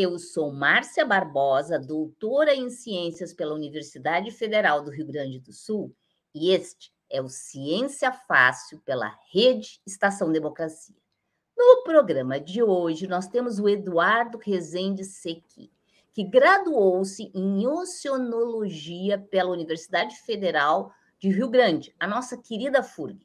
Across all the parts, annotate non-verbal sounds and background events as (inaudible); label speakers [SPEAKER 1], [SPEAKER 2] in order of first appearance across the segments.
[SPEAKER 1] Eu sou Márcia Barbosa, doutora em Ciências pela Universidade Federal do Rio Grande do Sul, e este é o Ciência Fácil pela Rede Estação Democracia. No programa de hoje, nós temos o Eduardo Rezende Sequi, que graduou-se em Oceanologia pela Universidade Federal de Rio Grande, a nossa querida FURG.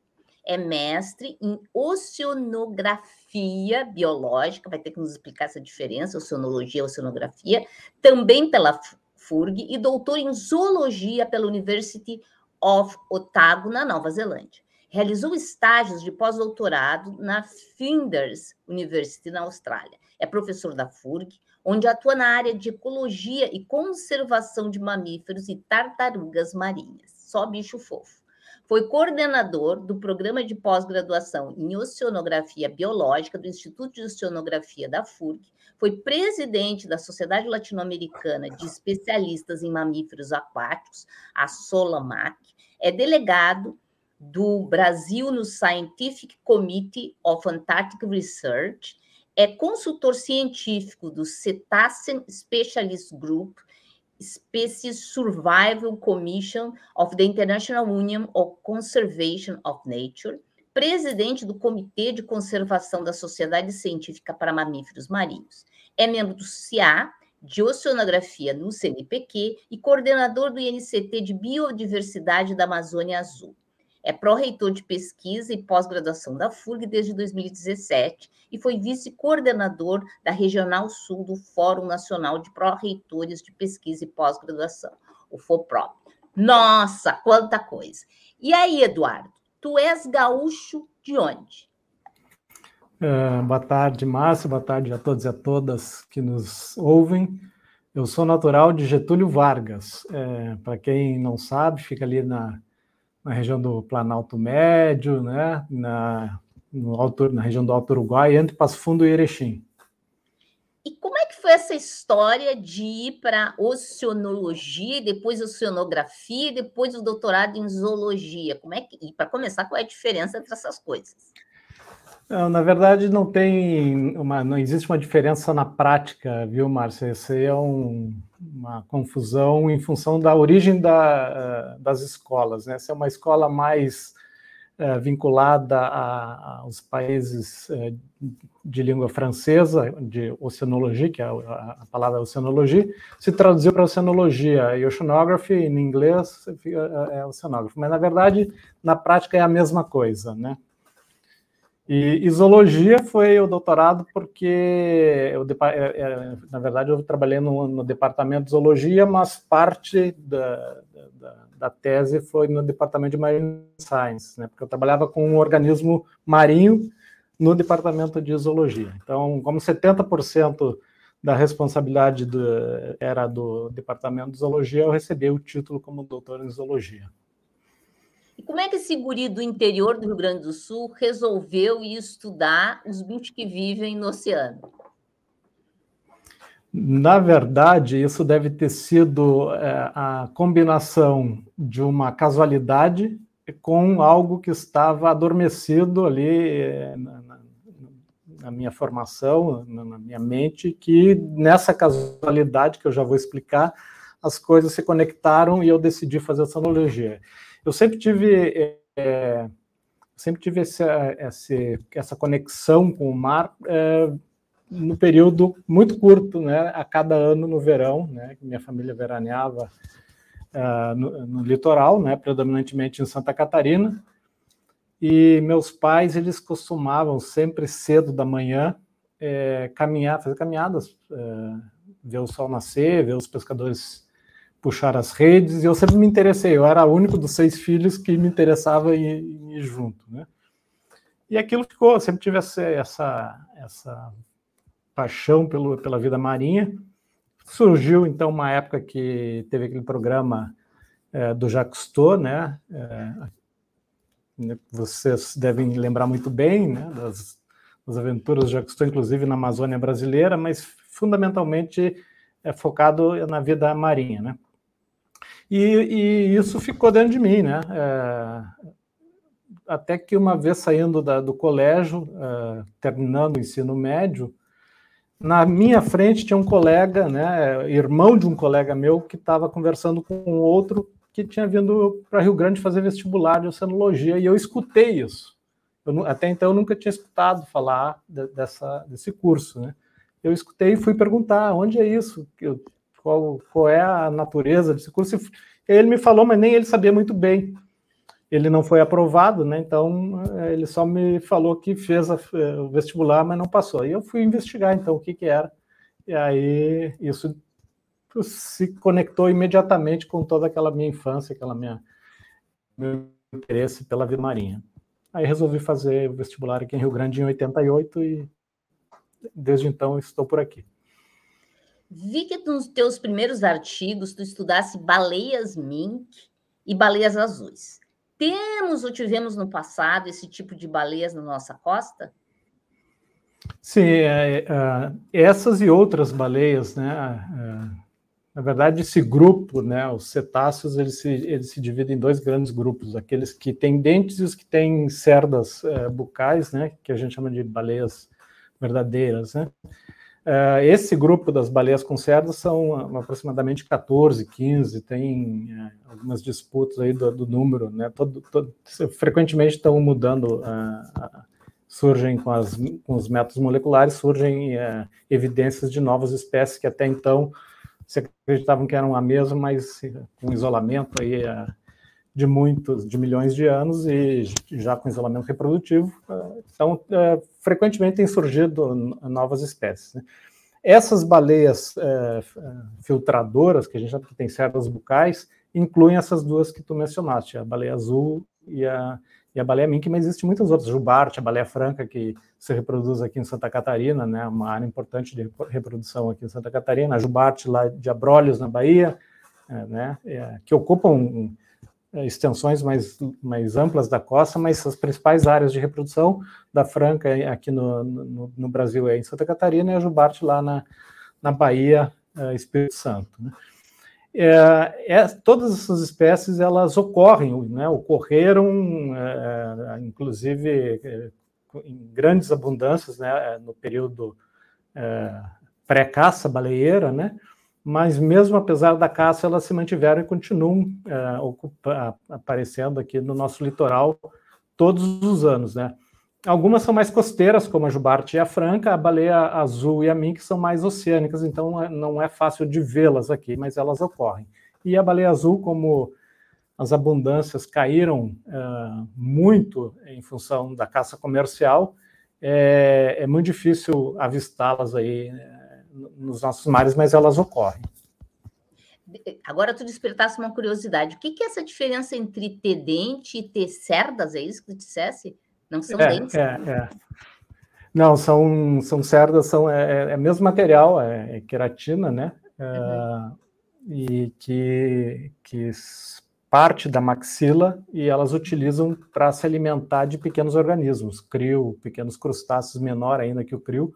[SPEAKER 1] É mestre em Oceanografia Biológica, vai ter que nos explicar essa diferença, oceanologia e oceanografia, também pela FURG, e doutor em Zoologia pela University of Otago, na Nova Zelândia. Realizou estágios de pós-doutorado na Flinders University, na Austrália. É professor da FURG, onde atua na área de ecologia e conservação de mamíferos e tartarugas marinhas. Só bicho fofo. Foi coordenador do programa de pós-graduação em Oceanografia Biológica do Instituto de Oceanografia da FURG, foi presidente da Sociedade Latino-Americana de Especialistas em Mamíferos Aquáticos, a SOLAMAC, é delegado do Brasil no Scientific Committee of Antarctic Research, é consultor científico do Cetacean Specialist Group, Species Survival Commission of the International Union of Conservation of Nature, presidente do Comitê de Conservação da Sociedade Científica para Mamíferos Marinhos. É membro do CIA, de Oceanografia no CNPq e coordenador do INCT de Biodiversidade da Amazônia Azul. É pró-reitor de pesquisa e pós-graduação da FURG desde 2017 e foi vice-coordenador da Regional Sul do Fórum Nacional de Pró-Reitores de Pesquisa e Pós-Graduação, o FOPRO. Nossa, quanta coisa! E aí, Eduardo, tu és gaúcho de onde?
[SPEAKER 2] Uh, boa tarde, Márcio, boa tarde a todos e a todas que nos ouvem. Eu sou natural de Getúlio Vargas. É, Para quem não sabe, fica ali na na região do Planalto Médio, né, na, no alto, na região do Alto Uruguai, entre Passo Fundo e Erechim.
[SPEAKER 1] E como é que foi essa história de ir para oceanologia, depois oceanografia, depois o doutorado em zoologia? Como é que, e para começar, qual é a diferença entre essas coisas?
[SPEAKER 2] Não, na verdade, não tem uma, não existe uma diferença na prática, viu, Márcia? Isso aí é um, uma confusão em função da origem da, das escolas. Né? Essa é uma escola mais é, vinculada a, aos países é, de língua francesa, de oceanologia, que é a, a palavra oceanologia, se traduziu para oceanologia, e oceanography, em inglês, é, é oceanography. Mas, na verdade, na prática é a mesma coisa, né? E, zoologia foi o doutorado porque, eu, é, é, na verdade, eu trabalhei no, no, departamento de zoologia, mas parte da, da, da, tese foi no departamento de marine science, né? porque eu trabalhava com um organismo marinho no departamento de zoologia. Então, como 70% da responsabilidade do, era do departamento de zoologia, eu recebi o título como doutor em zoologia.
[SPEAKER 1] E como é que esse guri do interior do Rio Grande do Sul resolveu ir estudar os bichos que vivem no oceano?
[SPEAKER 2] Na verdade, isso deve ter sido é, a combinação de uma casualidade com algo que estava adormecido ali é, na, na, minha formação, na, na minha mente, que nessa casualidade, que eu já vou explicar, as coisas se conectaram e eu decidi fazer essa analogia. Eu sempre tive, é, sempre tive essa, essa, essa conexão com o mar é, no período muito curto, né? A cada ano no verão, né? Minha família veraneava uh, no, no, litoral, né? Predominantemente em Santa Catarina. E meus pais eles costumavam sempre cedo da manhã é, caminhar, fazer caminhadas, é, ver o sol nascer, ver os pescadores puxar as redes, e eu sempre me interessei, eu era o único dos seis filhos que me interessava em, ir junto, né? E aquilo ficou, sempre tive essa, essa, essa paixão pelo, pela vida marinha. Surgiu, então, uma época que teve aquele programa é, do Jacques Cousteau, né? É, vocês devem lembrar muito bem né, das, das aventuras do Jacques Cousteau, inclusive na Amazônia brasileira, mas fundamentalmente é focado na vida marinha, né? E, e isso ficou dentro de mim, né? É, até que uma vez saindo da, do colégio, é, terminando o ensino médio, na minha frente tinha um colega, né, irmão de um colega meu, que estava conversando com outro que tinha vindo para Rio Grande fazer vestibular de oceanologia, e eu escutei isso. Eu, até então eu nunca tinha escutado falar de, dessa, desse curso. Né? Eu escutei e fui perguntar onde é isso, qual, qual é a natureza desse curso. Ele me falou, mas nem ele sabia muito bem. Ele não foi aprovado, né? então eh, ele só me falou que fez a, eh, o vestibular, mas não passou. E eu fui investigar então o que, que era. E aí isso se conectou imediatamente com toda aquela minha infância, aquela minha meu interesse pela vida marinha. Aí resolvi fazer o vestibular aqui em Rio Grande em 88 e desde então estou por aqui.
[SPEAKER 1] Vi que nos teus primeiros artigos tu estudasse baleias mink e baleias azuis. Temos ou tivemos no passado esse tipo de baleias na nossa costa?
[SPEAKER 2] Sim, é, é, essas e outras baleias, né? É, na verdade, esse grupo, né, os cetáceos, eles se, eles se dividem em dois grandes grupos, aqueles que têm dentes e os que têm cerdas é, bucais, né, que a gente chama de baleias verdadeiras, né. Uh, esse grupo das baleias com cerdas são aproximadamente 14, 15, tem uh, algumas disputas aí do, do número, né? Todo, todo, frequentemente estão mudando, uh, surgem com, as, com, os métodos moleculares, surgem evidências de novas espécies que até então se acreditavam que eram a mesma, mas com isolamento aí de muitos, de milhões de anos e já com isolamento reprodutivo, então frequentemente têm surgido novas espécies. Né? Essas baleias filtradoras, que a gente que tem cerdas bucais, incluem essas duas que tu mencionaste, a baleia azul e a, e a baleia mink, mas existem muitas outras, jubarte, a baleia franca, que se reproduz aqui em Santa Catarina, né, uma área importante de reprodução aqui em Santa Catarina, a jubarte lá de Abrolhos, na Bahia, é, né, é, que ocupam é, extensões mais, mais amplas da costa, mas as principais áreas de reprodução da franca aqui no, no, no Brasil é em Santa Catarina e a jubarte lá na, na Bahia, é, Espírito Santo. Né. É, é, todas essas espécies elas ocorrem, né, ocorreram, é, inclusive é, em grandes abundâncias, né, no período é, pré-caça baleeira, né, mas mesmo apesar da caça elas se mantiveram e continuam ocupa, aparecendo aqui no nosso litoral todos os anos, né. Algumas são mais costeiras, como a jubarte e a franca, a baleia azul e a mink são mais oceânicas, então é, não é fácil de vê-las aqui, mas elas ocorrem. E a baleia azul, como as abundâncias caíram uh, muito em função da caça comercial, é, é muito difícil avistá-las aí uh, nos nossos mares, mas elas ocorrem.
[SPEAKER 1] Agora tu despertasse uma curiosidade. O que, que é essa diferença entre ter dente e ter cerdas? É isso que tu dissesse? Não são é, dentes. É, é.
[SPEAKER 2] Não, são, são cerdas, são, é, é, é mesmo material, é, é queratina, né? Uhum. e que, que parte da maxila e elas utilizam para se alimentar de pequenos organismos, crio, pequenos crustáceos menor ainda que o crio.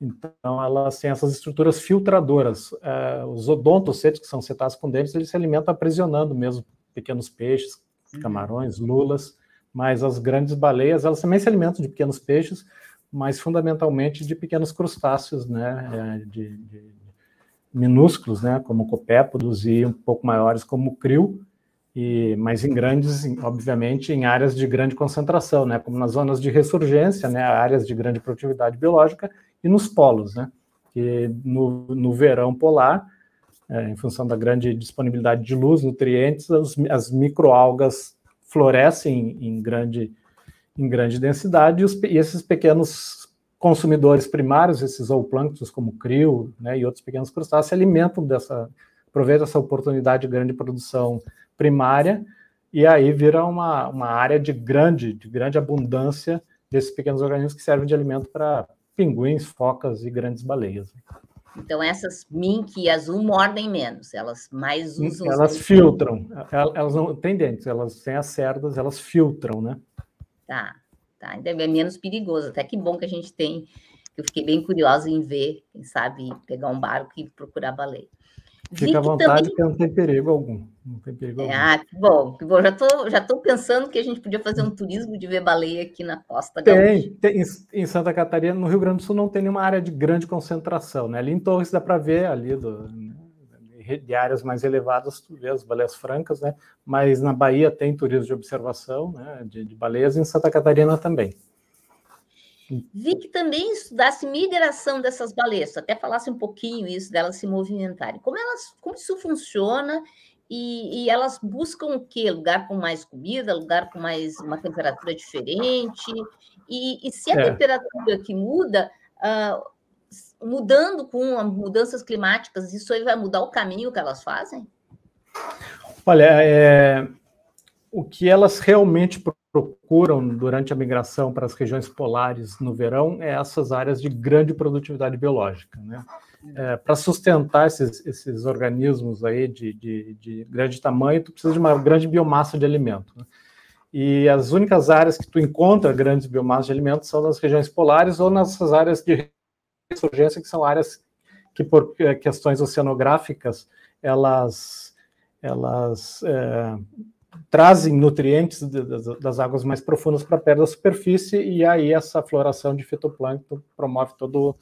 [SPEAKER 2] Então, elas têm essas estruturas filtradoras. Uh, os odontocetos, que são cetáceos com dentes, eles se alimentam aprisionando mesmo pequenos peixes, uhum. camarões, lulas mas as grandes baleias, elas também se alimentam de pequenos peixes, mas fundamentalmente de pequenos crustáceos, né, é, de, de minúsculos, né, como copépodos e um pouco maiores como krill, e mas em grandes, obviamente, em áreas de grande concentração, né, como nas zonas de ressurgência, né, áreas de grande produtividade biológica e nos polos, né, que no, no verão polar, é, em função da grande disponibilidade de luz, nutrientes, as, as microalgas florescem em grande, em grande densidade, e, os, e esses pequenos consumidores primários, esses zooplânctons como krill né, e outros pequenos crustáceos, se alimentam dessa, aproveitam essa oportunidade de grande produção primária, e aí vira uma, uma área de grande, de grande abundância desses pequenos organismos que servem de alimento para pinguins, focas e grandes baleias.
[SPEAKER 1] Então, essas mink e azul mordem menos, elas mais usam.
[SPEAKER 2] Elas filtram, elas não têm dentes, elas têm as cerdas, elas filtram, né?
[SPEAKER 1] Tá, tá. Ainda é menos perigoso. Até que bom que a gente tem. Eu fiquei bem curiosa em ver, quem sabe, pegar um barco e procurar baleia.
[SPEAKER 2] Fica à vontade, também... que não tem perigo algum. Não tem perigo
[SPEAKER 1] é, Ah, que bom, que bom. Já estou já tô pensando que a gente podia fazer um turismo de ver baleia aqui na costa
[SPEAKER 2] Tem, tem em Santa Catarina, no Rio Grande do Sul, não tem nenhuma área de grande concentração. Né? Ali em Torres dá para ver ali do, de áreas mais elevadas, tu vê as baleias francas, né? Mas na Bahia tem turismo de observação, né? De, de baleias, e em Santa Catarina também.
[SPEAKER 1] Vi que também estudasse migração dessas baleias, até falasse um pouquinho isso delas se movimentarem. Como elas, como isso funciona e, e, elas buscam o quê? Lugar com mais comida, lugar com mais uma temperatura diferente. E, e se a é. temperatura que muda, uh, mudando com mudanças climáticas, isso aí vai mudar o caminho que elas fazem?
[SPEAKER 2] Olha, é, o que elas realmente procuram durante a migração para as regiões polares no verão é essas áreas de grande produtividade biológica, né? É, para sustentar esses, esses, organismos aí de, de, de, grande tamanho, tu precisa de uma grande biomassa de alimento. Né? E as únicas áreas que tu encontra grandes biomassas de alimento são nas regiões polares ou nessas áreas de ressurgência, que são áreas que, por é, questões oceanográficas, elas, elas é, trazem nutrientes das águas mais profundas para perto da superfície, e aí essa floração de fitoplâncton promove todo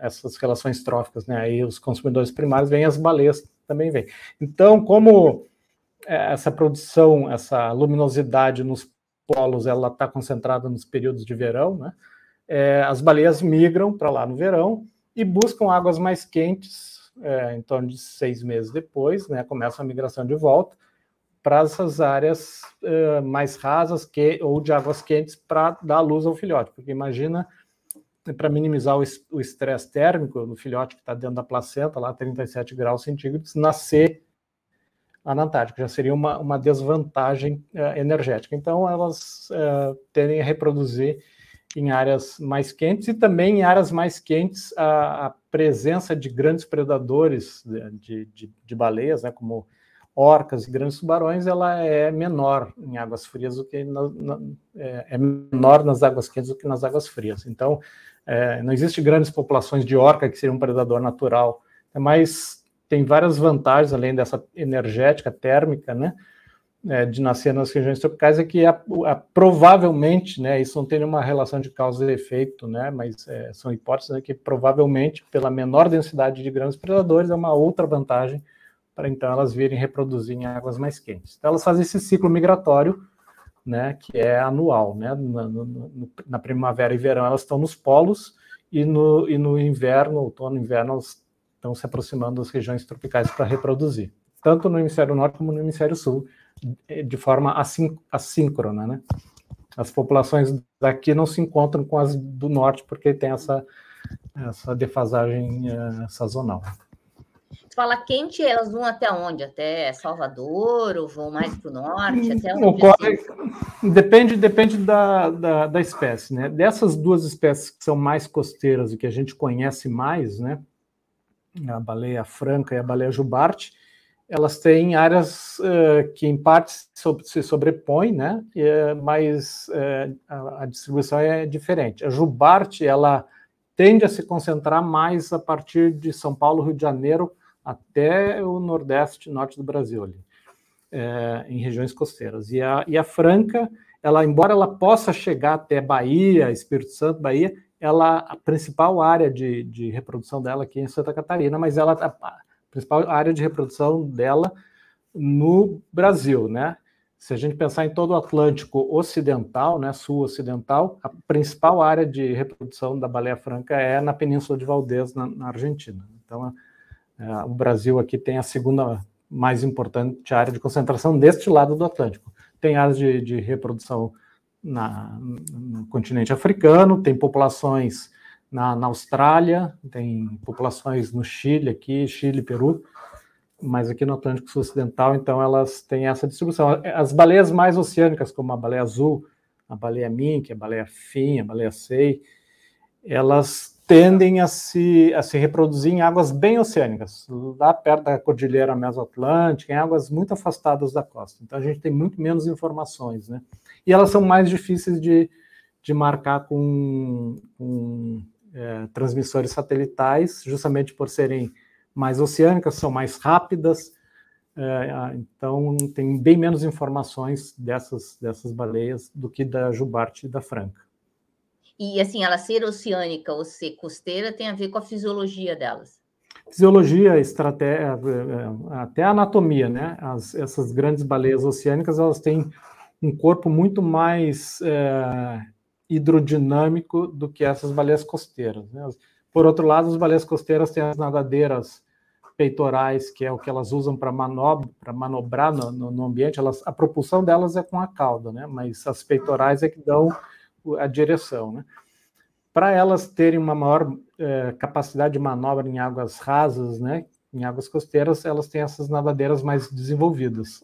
[SPEAKER 2] essas relações tróficas, né? Aí os consumidores primários vêm, as baleias também vêm. Então, como é, essa produção, essa luminosidade nos polos, ela está concentrada nos períodos de verão, né? É, as baleias migram para lá no verão e buscam águas mais quentes, é, em torno de seis meses depois, né? Começa a migração de volta para essas áreas uh, mais rasas que, ou de águas quentes para dar luz ao filhote, porque imagina para minimizar o estresse térmico do filhote que está dentro da placenta, lá 37 graus centígrados, nascer lá na Antártica, já seria uma, uma desvantagem uh, energética. Então, elas uh, tendem a reproduzir em áreas mais quentes e também em áreas mais quentes a, a presença de grandes predadores de, de, de baleias, né, como orcas e grandes tubarões, ela é menor em águas frias do que na, na, é, é, menor nas águas quentes do que nas águas frias. Então, é, não existe grandes populações de orca que seria um predador natural, é mas tem várias vantagens além dessa energética térmica, né? É, de nascer nas regiões tropicais é que a, provavelmente, né, isso não tem nenhuma relação de causa e efeito, né, mas é, são hipóteses né, que provavelmente pela menor densidade de grandes predadores é uma outra vantagem para então elas virem reproduzir em águas mais quentes. Então elas fazem esse ciclo migratório, né, que é anual, né, na, no, na primavera e verão elas estão nos polos e no, e no inverno, outono e inverno elas estão se aproximando das regiões tropicais para reproduzir, tanto no hemisfério norte como no hemisfério sul, de forma assíncrona, né. As populações daqui não se encontram com as do norte porque tem essa, essa defasagem uh, sazonal.
[SPEAKER 1] Fala quente, elas vão até onde? Até Salvador ou vão mais para o norte? Até onde? Ocorre,
[SPEAKER 2] assim? Depende, depende da, da, da, espécie, né? Dessas duas espécies que são mais costeiras e que a gente conhece mais, né? A baleia franca e a baleia jubarte, elas têm áreas uh, que em parte se sobrepõem, né? E, mas uh, a, a distribuição é diferente. A jubarte, ela tende a se concentrar mais a partir de São Paulo, Rio de Janeiro, até o nordeste, norte do Brasil, ali, é, em regiões costeiras. E a, e a Franca, ela, embora ela possa chegar até Bahia, Espírito Santo, Bahia, ela a principal área de, de reprodução dela aqui é em Santa Catarina, mas ela a principal área de reprodução dela no Brasil, né? Se a gente pensar em todo o Atlântico Ocidental, né, sul ocidental, a principal área de reprodução da baleia franca é na Península de Valdez, na, na Argentina. Então, o Brasil aqui tem a segunda mais importante área de concentração deste lado do Atlântico. Tem áreas de, de reprodução na, no continente africano, tem populações na, na, Austrália, tem populações no Chile aqui, Chile, Peru, mas aqui no Atlântico Sul Ocidental, então elas têm essa distribuição. As baleias mais oceânicas, como a baleia azul, a baleia mink, a baleia fim, a baleia sei, elas tendem a se, a se reproduzir em águas bem oceânicas, lá perto da cordilheira mesoatlântica, em águas muito afastadas da costa. Então a gente tem muito menos informações, né? E elas são mais difíceis de, de marcar com, com é, transmissores satelitais, justamente por serem mais oceânicas, são mais rápidas, é, então tem bem menos informações dessas, dessas baleias do que da jubarte e da franca.
[SPEAKER 1] E assim, ela ser oceânica ou ser costeira tem a ver com a fisiologia delas?
[SPEAKER 2] Fisiologia, estratégia, é, até a anatomia, né? As, essas grandes baleias oceânicas, elas têm um corpo muito mais é, hidrodinâmico do que essas baleias costeiras. Né? Por outro lado, as baleias costeiras têm as nadadeiras peitorais, que é o que elas usam para manobra, manobrar no, no, no, ambiente. Elas, a propulsão delas é com a cauda, né? Mas as peitorais é que dão a direção, né? Para elas terem uma maior é, capacidade de manobra em águas rasas, né? Em águas costeiras, elas têm essas nadadeiras mais desenvolvidas.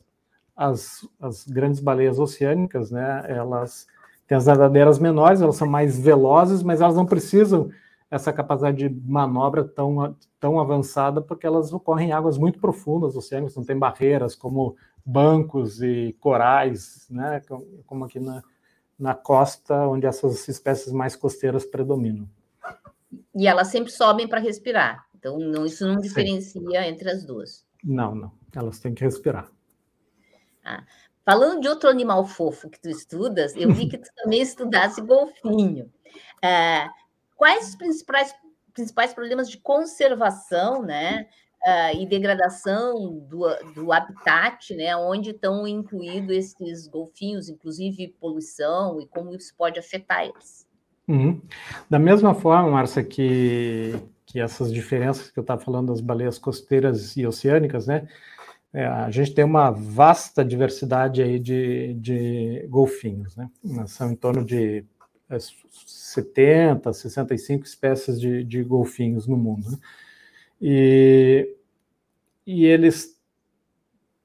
[SPEAKER 2] As, as grandes baleias oceânicas, né? Elas têm as nadadeiras menores, elas são mais velozes, mas elas não precisam essa capacidade de manobra tão, tão avançada, porque elas ocorrem em águas muito profundas oceânicas, não tem barreiras como bancos e corais, né, como aqui na, na costa, onde essas espécies mais costeiras predominam.
[SPEAKER 1] E elas sempre sobem para respirar, então não, isso não diferencia Sim. entre as duas.
[SPEAKER 2] Não, não, elas têm que respirar.
[SPEAKER 1] Ah, falando de outro animal fofo que tu estudas, eu vi que tu (laughs) também estudasse golfinho. Ah, quais os principais, principais problemas de conservação, né? Uh, e degradação do, do habitat, né, onde estão incluídos esses golfinhos, inclusive poluição, e como isso pode afetar eles.
[SPEAKER 2] Uhum. Da mesma forma, Márcia, que, que essas diferenças que eu estava falando das baleias costeiras e oceânicas, né, é, a gente tem uma vasta diversidade aí de, de golfinhos, né, são em torno de 70, 65 espécies de, de golfinhos no mundo. Né? E, e eles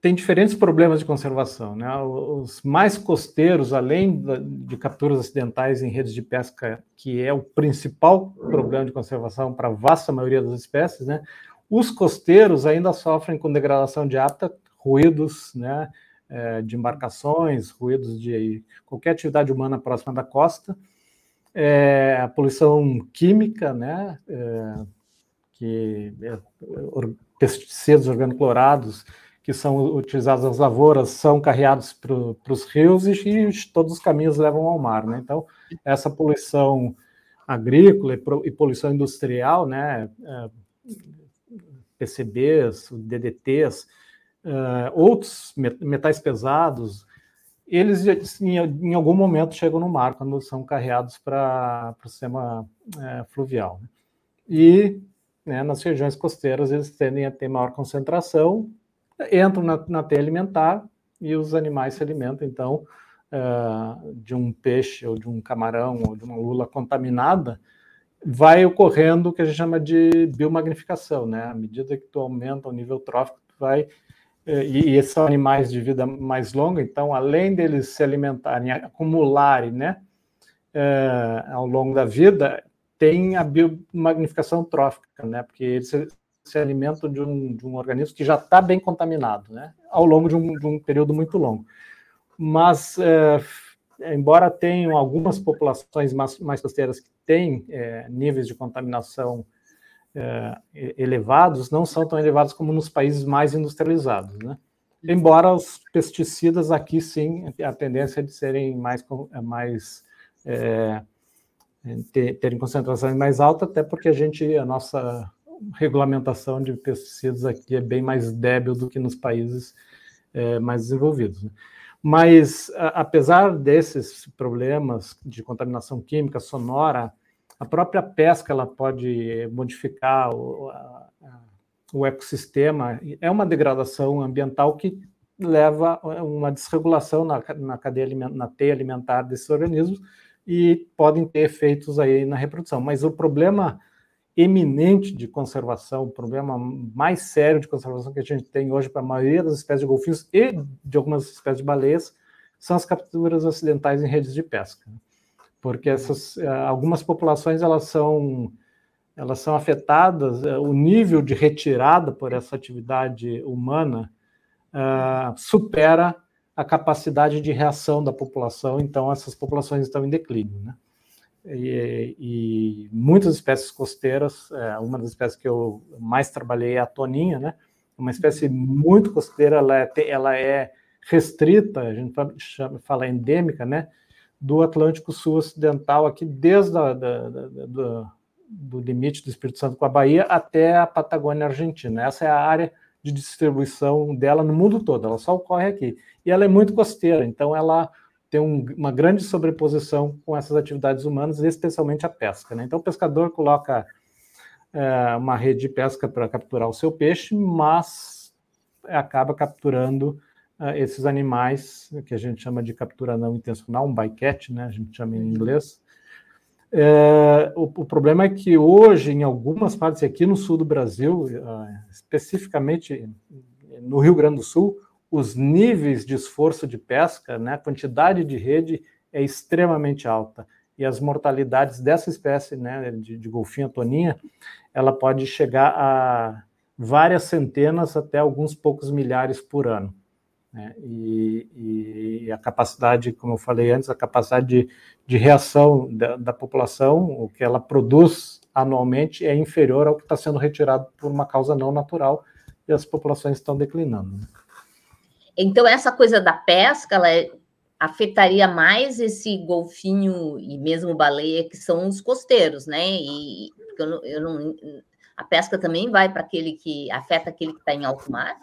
[SPEAKER 2] têm diferentes problemas de conservação. Né? Os mais costeiros, além de capturas acidentais em redes de pesca, que é o principal problema de conservação para a vasta maioria das espécies, né? os costeiros ainda sofrem com degradação de hábitat, ruídos, né? É, de embarcações, ruídos de qualquer atividade humana próxima da costa, é, a poluição química, né, é, que é, pesticidas organoclorados que são utilizados nas lavouras são carreados para os rios e, e, todos os caminhos levam ao mar, né? Então essa poluição agrícola e, e poluição industrial, né, é, PCBs, DDTs, é, outros metais pesados, eles em, algum momento chegam no mar quando são carreados para o sistema é, fluvial. Né? E né, nas regiões costeiras eles tendem a ter maior concentração, entram na, na teia alimentar e os animais se alimentam, então, uh, de um peixe ou de um camarão ou de uma lula contaminada, vai ocorrendo o que a gente chama de biomagnificação, né? À medida que tu aumenta o nível trófico, tu vai é, e, esses são animais de vida mais longa, então, além deles se alimentarem, acumularem, né, é, ao longo da vida, tem a biomagnificação trófica, né, porque eles se, se alimentam de um, de um organismo que já está bem contaminado, né, ao longo de um, de um período muito longo. Mas, é, embora tenham algumas populações mais, mais costeiras que têm é, níveis de contaminação é, elevados não são tão elevados como nos países mais industrializados, né? Embora os pesticidas aqui sim a tendência é de serem mais mais terem concentrações mais altas, até porque a gente a nossa regulamentação de pesticidas aqui é bem mais débil do que nos países é, mais desenvolvidos. Né? Mas a, apesar desses problemas de contaminação química sonora a própria pesca ela pode modificar o, a, o ecossistema. É uma degradação ambiental que leva a uma desregulação na, na cadeia na teia alimentar desses organismos e podem ter efeitos aí na reprodução. Mas o problema eminente de conservação, o problema mais sério de conservação que a gente tem hoje para a maioria das espécies de golfinhos e de algumas espécies de baleias são as capturas acidentais em redes de pesca porque essas eh, algumas populações elas são elas são afetadas eh, o nível de retirada por essa atividade humana uh, supera a capacidade de reação da população então essas populações estão em declínio né? e, e muitas espécies costeiras. É, uma das espécies que eu mais trabalhei é a toninha, né? Uma espécie muito costeira, ela é, ela é restrita, a gente fala endêmica, né? Do Atlântico Sul Ocidental, aqui desde a, da, da, do limite do Espírito Santo com a Bahia até a Patagônia Argentina. Essa é a área de distribuição dela no mundo todo, ela só ocorre aqui. E ela é muito costeira, então ela tem um, uma grande sobreposição com essas atividades humanas, especialmente a pesca. Né? Então, o pescador coloca é, uma rede de pesca para capturar o seu peixe, mas acaba capturando é, esses animais que a gente chama de captura não intencional, um bycatch, né? a gente chama em inglês. É, o, o, problema é que hoje, em algumas partes, aqui no sul do Brasil, é, especificamente no Rio Grande do Sul, os níveis de esforço de pesca, né, a quantidade de rede é extremamente alta. E as mortalidades dessa espécie, né, de, de golfinha toninha, ela pode chegar a várias centenas até alguns poucos milhares por ano. Né? E, e, a capacidade, como eu falei antes, a capacidade de, de reação da, da, população, o que ela produz anualmente, é inferior ao que está sendo retirado por uma causa não natural, e as populações estão declinando. Né?
[SPEAKER 1] Então, essa coisa da pesca, ela é, afetaria mais esse golfinho e mesmo baleia, que são os costeiros, né? E eu não, eu não a pesca também vai para aquele que afeta aquele que está em alto mar?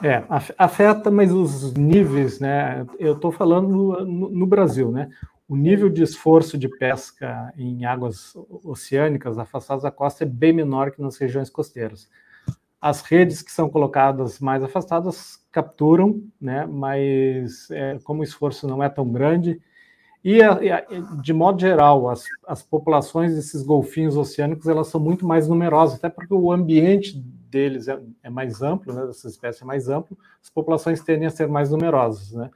[SPEAKER 2] É, afeta, mas os níveis, né? Eu estou falando no, no, Brasil, né? O nível de esforço de pesca em águas oceânicas afastadas da costa é bem menor que nas regiões costeiras. As redes que são colocadas mais afastadas capturam, né? Mas é, como o esforço não é tão grande e, de modo geral, as, as populações desses golfinhos oceânicos elas são muito mais numerosas, até porque o ambiente deles é, é mais amplo, né? Dessa espécie é mais amplo, as populações tendem a ser mais numerosas, né?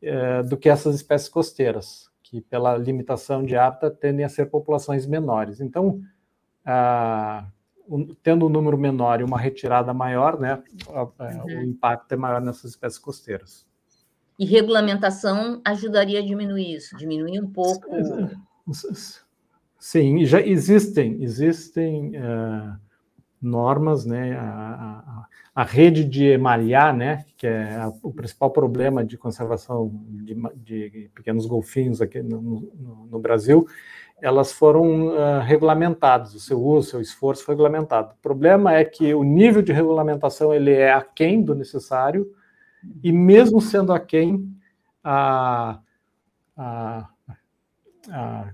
[SPEAKER 2] É, do que essas espécies costeiras, que pela limitação de hábitat tendem a ser populações menores. Então, a, tendo um número menor e uma retirada maior, né, uhum. o impacto é maior nessas espécies costeiras.
[SPEAKER 1] E regulamentação ajudaria a diminuir isso, diminuir um pouco.
[SPEAKER 2] Sim, já existem, existem uh, normas, né? A, a, a, rede de emalhar, né? Que é a, o principal problema de conservação de, de pequenos golfinhos aqui no, no, no Brasil, elas foram uh, regulamentadas, o seu uso, o seu esforço foi regulamentado. O problema é que o nível de regulamentação ele é aquém do necessário, e mesmo sendo aquém, a, a,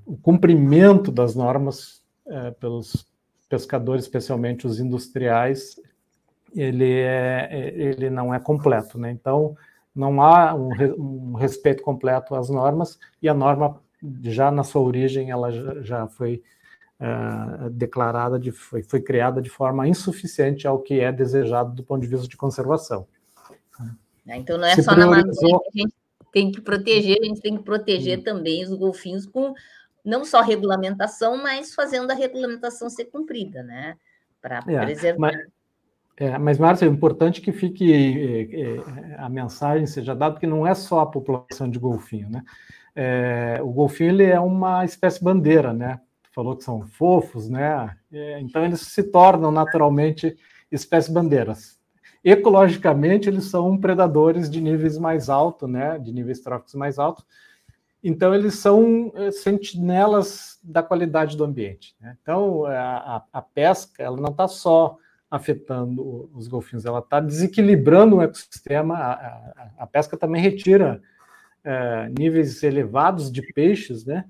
[SPEAKER 2] o cumprimento das normas é, pelos pescadores, especialmente os industriais, ele, é, ele não é completo. Né? Então, não há um, um respeito completo às normas, e a norma já na sua origem ela já, foi uh, declarada, de, foi, foi criada de forma insuficiente ao que é desejado do ponto de vista de conservação.
[SPEAKER 1] Né, então não é Se só priorizou... na Amazônia que a gente tem que proteger, a gente tem que proteger também os golfinhos com não só regulamentação, mas fazendo a regulamentação ser cumprida, né? Para é, preservar.
[SPEAKER 2] Mas... É, mas, Márcia, é importante que fique é, é, a mensagem seja dada que não é só a população de golfinho, né? É, o golfinho ele é uma espécie bandeira, né? falou que são fofos, né? É, então eles se tornam naturalmente espécies bandeiras. Ecologicamente eles são predadores de níveis mais altos, né? De níveis tróficos mais altos. Então eles são é, sentinelas da qualidade do ambiente. Né? Então a, a, pesca ela não está só afetando os golfinhos, ela está desequilibrando o ecossistema. A, a, a pesca também retira é, níveis elevados de peixes, né,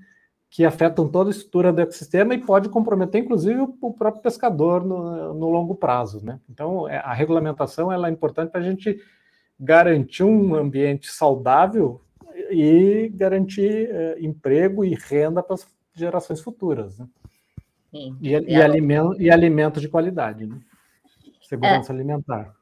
[SPEAKER 2] que afetam toda a estrutura do ecossistema e pode comprometer, inclusive, o, próprio pescador no, no longo prazo. Né? Então, é, a regulamentação ela é importante para a gente garantir um ambiente saudável e garantir é, emprego e renda para as gerações futuras. Né? Sim. E, e, alimento, e alimento de qualidade, né? segurança é. alimentar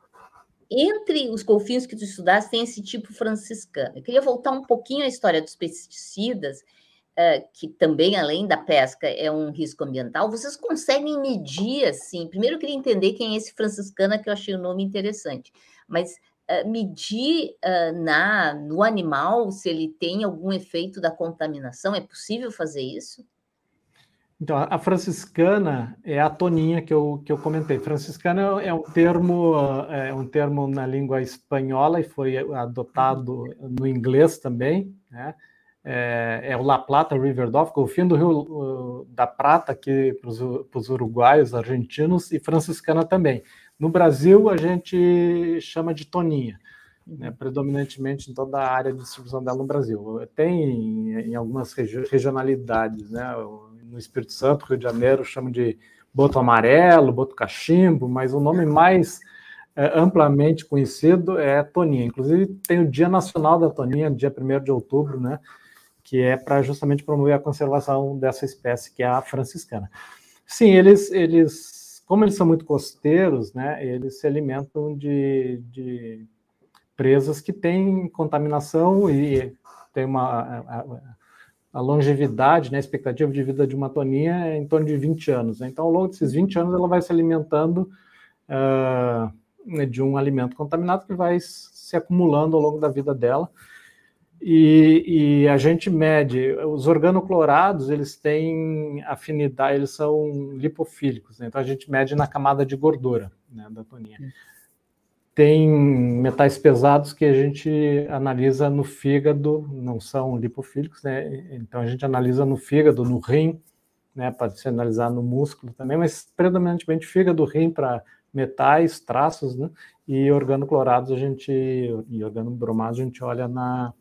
[SPEAKER 1] entre os golfinhos que tu estudaste tem esse tipo franciscano. Eu queria voltar um pouquinho à história dos pesticidas, uh, que também, além da pesca, é um risco ambiental. Vocês conseguem medir, assim, primeiro eu queria entender quem é esse franciscana, que eu achei o nome interessante, mas medir uh, na, no animal se ele tem algum efeito da contaminação, é possível fazer isso?
[SPEAKER 2] Então, a franciscana é a toninha que eu, que eu comentei. Franciscana é um termo é um termo na língua espanhola e foi adotado no inglês também, né? É, é o La Plata River Dolphin, o fim do Rio da Prata aqui para os uruguaios, argentinos e franciscana também. No Brasil a gente chama de toninha, né, predominantemente em toda a área de distribuição dela no Brasil. Tem em, algumas regi regionalidades, né? no Espírito Santo, Rio de Janeiro, chamam de boto amarelo, boto cachimbo, mas o nome mais é, amplamente conhecido é toninha. Inclusive, tem o Dia Nacional da Toninha, dia 1 de outubro, né? Que é para justamente promover a conservação dessa espécie, que é a franciscana. Sim, eles, eles como eles são muito costeiros, né? Eles se alimentam de, de presas que têm contaminação e tem uma a longevidade, né, a expectativa de vida de uma toninha é em torno de 20 anos. Né? Então, ao longo desses 20 anos, ela vai se alimentando uh, de um alimento contaminado que vai se acumulando ao longo da vida dela. E, e, a gente mede, os organoclorados, eles têm afinidade, eles são lipofílicos, né? então a gente mede na camada de gordura né, da toninha tem metais pesados que a gente analisa no fígado, não são lipofílicos, né? Então a gente analisa no fígado, no rim, né? Pode se analisar no músculo também, mas predominantemente fígado, rim para metais, traços, né? E organoclorados a gente e organobromados a gente olha na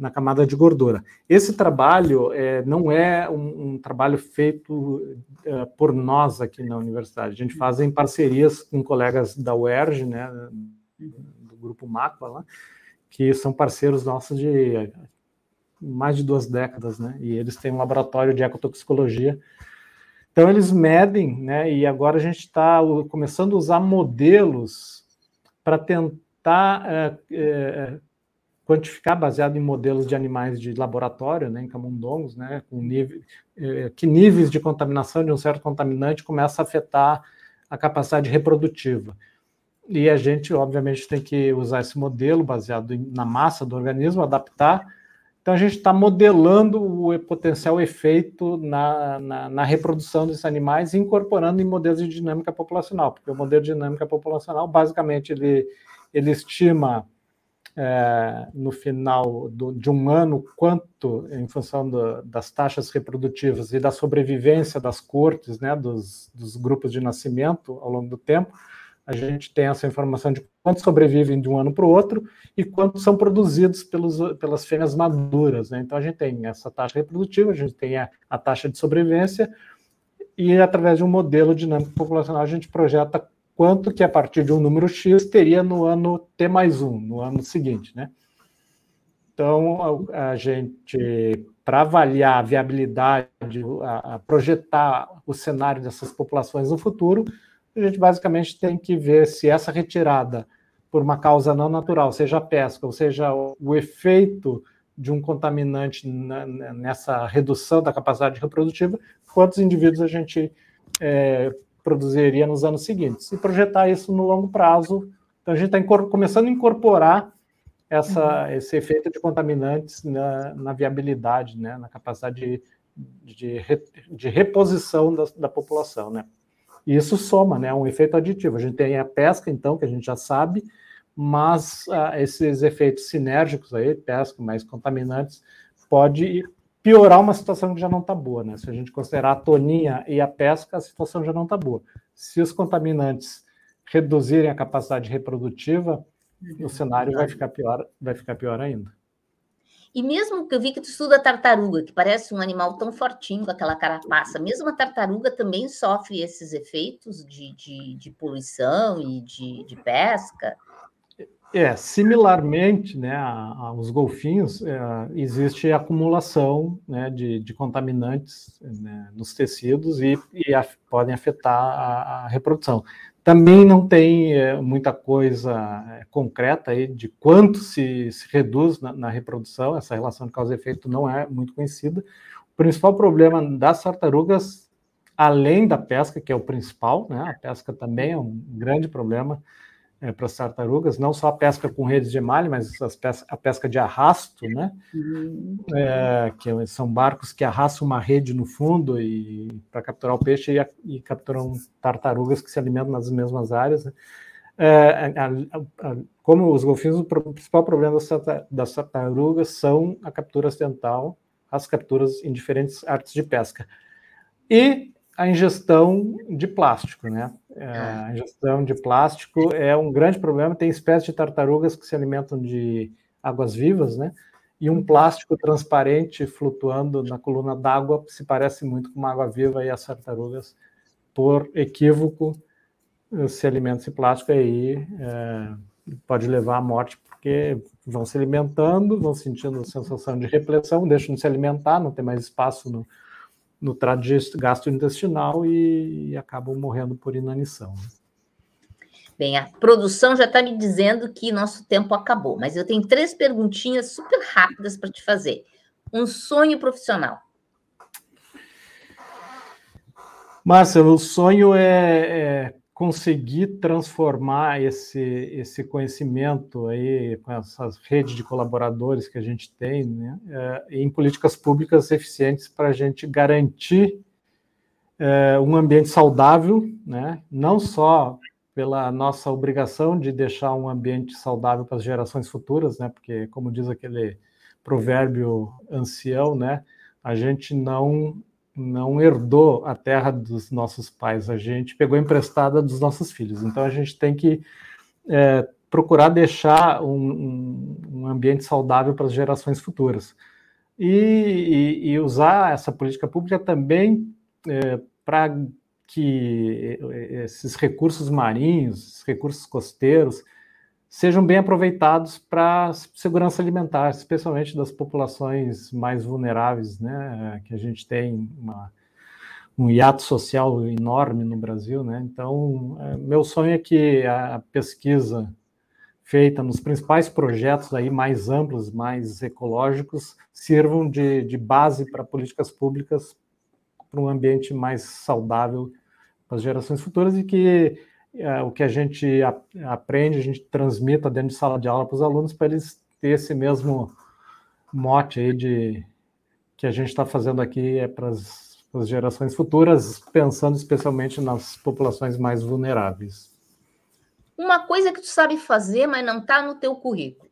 [SPEAKER 2] na camada de gordura. Esse trabalho é, não é um, um trabalho feito é, por nós aqui na universidade. A gente faz em parcerias com colegas da UERJ, né, do grupo MACPA, lá, que são parceiros nossos de mais de duas décadas, né? E eles têm um laboratório de ecotoxicologia. Então eles medem, né? E agora a gente está começando a usar modelos para tentar é, é, quantificar baseado em modelos de animais de laboratório, né, em camundongos, né, com nível, eh, que níveis de contaminação de um certo contaminante começa a afetar a capacidade reprodutiva. E a gente, obviamente, tem que usar esse modelo baseado na massa do organismo, adaptar. Então, a gente está modelando o potencial efeito na, na, na, reprodução desses animais, incorporando em modelos de dinâmica populacional, porque o modelo de dinâmica populacional, basicamente, ele, ele estima é, no final do, de um ano, quanto, em função do, das taxas reprodutivas e da sobrevivência das cortes, né, dos, dos, grupos de nascimento ao longo do tempo, a gente tem essa informação de quantos sobrevivem de um ano para o outro e quantos são produzidos pelos, pelas fêmeas maduras. Né? Então, a gente tem essa taxa reprodutiva, a gente tem a, a taxa de sobrevivência, e através de um modelo dinâmico populacional, a gente projeta quanto que a partir de um número X teria no ano T mais 1, no ano seguinte, né? Então, a, gente, para avaliar a viabilidade, a, a, projetar o cenário dessas populações no futuro, a gente basicamente tem que ver se essa retirada por uma causa não natural, seja a pesca, ou seja, o, o efeito de um contaminante na, nessa redução da capacidade reprodutiva, quantos indivíduos a gente é, produziria nos anos seguintes. E projetar isso no longo prazo. Então, a gente está começando a incorporar essa, uhum. esse efeito de contaminantes na, na viabilidade, né, na capacidade de, de, de reposição da, da, população. Né. E isso soma, né, um efeito aditivo. A gente tem a pesca, então, que a gente já sabe, mas ah, esses efeitos sinérgicos aí, pesca mais contaminantes, pode piorar uma situação que já não está boa, né? Se a gente considerar a toninha e a pesca, a situação já não está boa. Se os contaminantes reduzirem a capacidade reprodutiva, o cenário vai ficar pior, vai ficar pior ainda.
[SPEAKER 1] E mesmo que eu vi que tu estuda tartaruga, que parece um animal tão fortinho com aquela carapaça, mesmo a tartaruga também sofre esses efeitos de, de, de poluição e de, de pesca.
[SPEAKER 2] É, similarmente né, aos golfinhos, é, existe acumulação né, de, de contaminantes né, nos tecidos e, e podem afetar a, a, reprodução. Também não tem é, muita coisa é, concreta aí de quanto se, se reduz na, na, reprodução, essa relação de causa e efeito não é muito conhecida. O principal problema das tartarugas, além da pesca, que é o principal, né, a pesca também é um grande problema, é, para as tartarugas, não só a pesca com redes de emalhe, mas a pesca de arrasto, né? Uhum. É, que são barcos que arrastam uma rede no fundo e para capturar o peixe e, e, capturam tartarugas que se alimentam nas mesmas áreas. Né? É, a, a, a, como os golfinhos, o principal problema das, das tartarugas são a captura acidental, as capturas em diferentes artes de pesca. E a ingestão de plástico, né? É, ah. a ingestão de plástico é um grande problema. Tem espécies de tartarugas que se alimentam de águas vivas, né? E um plástico transparente flutuando na coluna d'água se parece muito com uma água viva e as tartarugas, por equívoco, se alimentam desse plástico aí é, pode levar à morte porque vão se alimentando, vão sentindo a sensação de repressão, deixam de se alimentar, não tem mais espaço no, no trato gastrointestinal e, e acabam morrendo por inanição. Né?
[SPEAKER 1] Bem, a produção já está me dizendo que nosso tempo acabou, mas eu tenho três perguntinhas super rápidas para te fazer. Um sonho profissional.
[SPEAKER 2] Márcia, o sonho é, é conseguir transformar esse, esse conhecimento aí, com essas redes de colaboradores que a gente tem, né, é, em políticas públicas eficientes para a gente garantir é, um ambiente saudável, né, não só pela nossa obrigação de deixar um ambiente saudável para as gerações futuras, né, porque, como diz aquele provérbio ancião, né, a gente não não herdou a terra dos nossos pais, a gente pegou emprestada dos nossos filhos. Então a gente tem que é, procurar deixar um, um, ambiente saudável para as gerações futuras. E, e, e usar essa política pública também é, para que esses recursos marinhos, esses recursos costeiros, sejam bem aproveitados para segurança alimentar, especialmente das populações mais vulneráveis, né? Que a gente tem uma, um hiato social enorme no Brasil, né? Então, é, meu sonho é que a pesquisa feita nos principais projetos aí mais amplos, mais ecológicos, sirvam de, de base para políticas públicas para um ambiente mais saudável para as gerações futuras e que é, o que a gente a, aprende, a gente transmita dentro de sala de aula para os alunos, para eles ter esse mesmo mote aí de que a gente está fazendo aqui é para as, para as gerações futuras, pensando especialmente nas populações mais vulneráveis.
[SPEAKER 1] Uma coisa que tu sabe fazer, mas não está no teu currículo.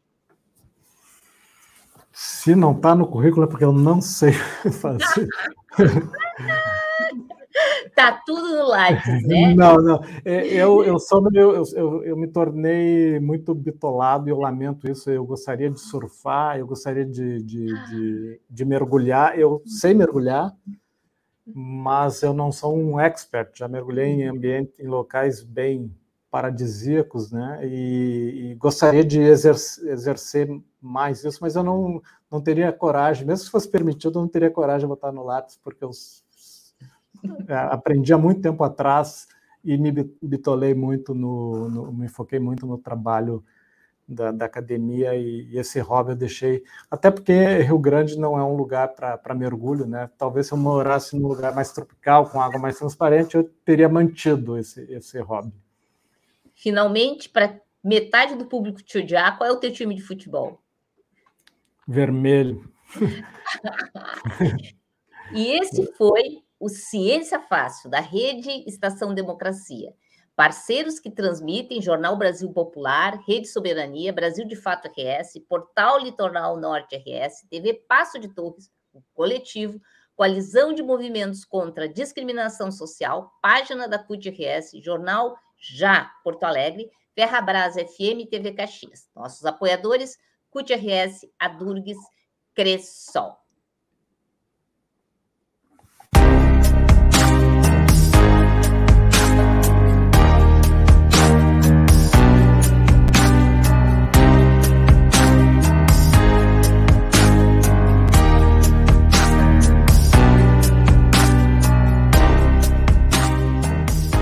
[SPEAKER 2] Se não está no currículo é porque eu não sei (laughs) fazer. (laughs) (laughs)
[SPEAKER 1] tá tudo no Lattes, né?
[SPEAKER 2] Não, não. É, eu, eu, só eu, eu, eu, me tornei muito bitolado e eu lamento isso. Eu gostaria de surfar, eu gostaria de, de, de, de mergulhar. Eu sei mergulhar, mas eu não sou um expert. Já mergulhei em ambiente, em locais bem paradisíacos, né? E, e gostaria de exercer, exercer, mais isso, mas eu não, não teria coragem, mesmo se fosse permitido, eu não teria coragem de botar no lápis, porque eu aprendi há muito tempo atrás e me bitolei muito no, no me foquei muito no trabalho da, da academia e, e, esse hobby eu deixei, até porque Rio Grande não é um lugar para mergulho, né? Talvez se eu morasse num lugar mais tropical, com água mais transparente, eu teria mantido esse, esse hobby.
[SPEAKER 1] Finalmente, para metade do público te odiar, qual é o teu time de futebol?
[SPEAKER 2] Vermelho. (laughs)
[SPEAKER 1] e esse foi o Ciência Fácil, da Rede Estação Democracia. Parceiros que transmitem Jornal Brasil Popular, Rede Soberania, Brasil de Fato RS, Portal Litoral Norte RS, TV Passo de Torres, o Coletivo, Coalizão de Movimentos contra a Discriminação Social, página da CUT RS, Jornal Já Porto Alegre, Ferrabras FM e TV Caxias. Nossos apoiadores, CUT RS, Adurgues, Cressol.